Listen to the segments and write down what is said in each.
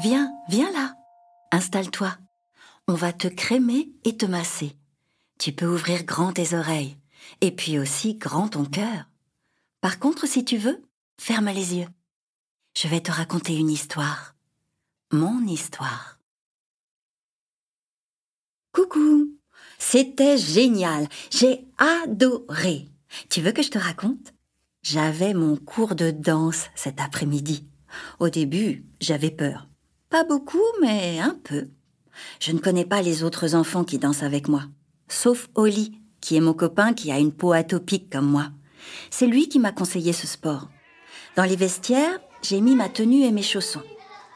Viens, viens là. Installe-toi. On va te crémer et te masser. Tu peux ouvrir grand tes oreilles et puis aussi grand ton cœur. Par contre, si tu veux, ferme les yeux. Je vais te raconter une histoire. Mon histoire. Coucou. C'était génial. J'ai adoré. Tu veux que je te raconte? J'avais mon cours de danse cet après-midi. Au début, j'avais peur. Pas beaucoup, mais un peu. Je ne connais pas les autres enfants qui dansent avec moi, sauf Oli, qui est mon copain qui a une peau atopique comme moi. C'est lui qui m'a conseillé ce sport. Dans les vestiaires, j'ai mis ma tenue et mes chaussons.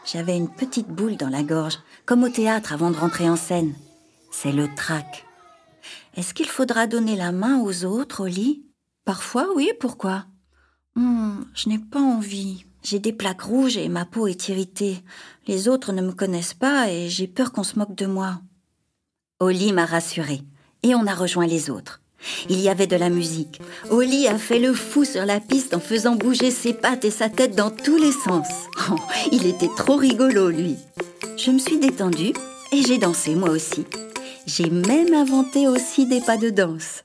J'avais une petite boule dans la gorge, comme au théâtre avant de rentrer en scène. C'est le trac. Est-ce qu'il faudra donner la main aux autres au lit Parfois, oui, pourquoi? Hmm, Je n'ai pas envie. J'ai des plaques rouges et ma peau est irritée. Les autres ne me connaissent pas et j'ai peur qu'on se moque de moi. Oli m'a rassurée et on a rejoint les autres. Il y avait de la musique. Oli a fait le fou sur la piste en faisant bouger ses pattes et sa tête dans tous les sens. Oh, il était trop rigolo, lui. Je me suis détendue et j'ai dansé moi aussi. J'ai même inventé aussi des pas de danse.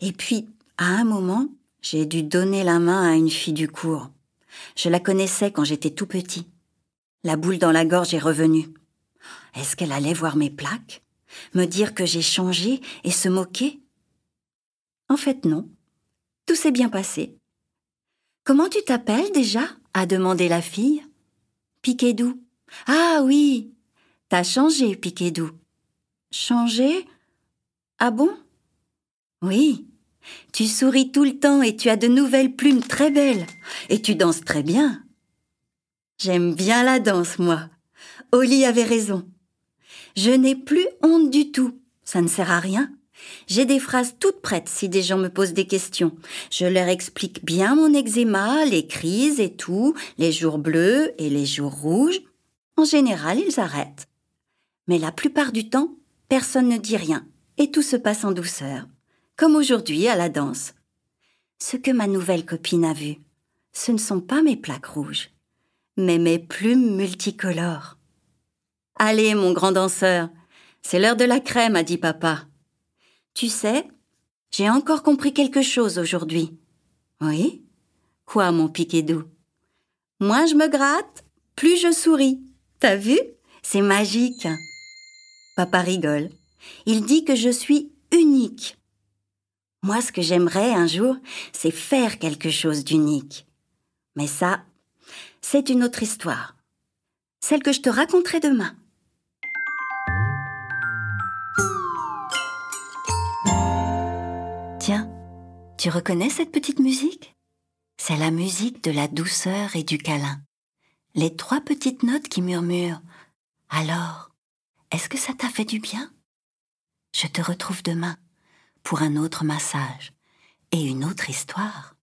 Et puis, à un moment, j'ai dû donner la main à une fille du cours. Je la connaissais quand j'étais tout petit. La boule dans la gorge est revenue. Est-ce qu'elle allait voir mes plaques? Me dire que j'ai changé et se moquer? En fait, non. Tout s'est bien passé. Comment tu t'appelles déjà? a demandé la fille. Piquedou. Ah oui T'as changé, Piquedou. Changé? Ah bon? Oui. Tu souris tout le temps et tu as de nouvelles plumes très belles. Et tu danses très bien. J'aime bien la danse, moi. Oli avait raison. Je n'ai plus honte du tout. Ça ne sert à rien. J'ai des phrases toutes prêtes si des gens me posent des questions. Je leur explique bien mon eczéma, les crises et tout, les jours bleus et les jours rouges. En général, ils arrêtent. Mais la plupart du temps, personne ne dit rien et tout se passe en douceur comme aujourd'hui à la danse. Ce que ma nouvelle copine a vu, ce ne sont pas mes plaques rouges, mais mes plumes multicolores. Allez, mon grand danseur, c'est l'heure de la crème, a dit papa. Tu sais, j'ai encore compris quelque chose aujourd'hui. Oui? Quoi, mon piquet doux Moins je me gratte, plus je souris. T'as vu? C'est magique. Papa rigole. Il dit que je suis unique. Moi, ce que j'aimerais un jour, c'est faire quelque chose d'unique. Mais ça, c'est une autre histoire. Celle que je te raconterai demain. Tiens, tu reconnais cette petite musique? C'est la musique de la douceur et du câlin. Les trois petites notes qui murmurent. Alors, est-ce que ça t'a fait du bien? Je te retrouve demain pour un autre massage et une autre histoire.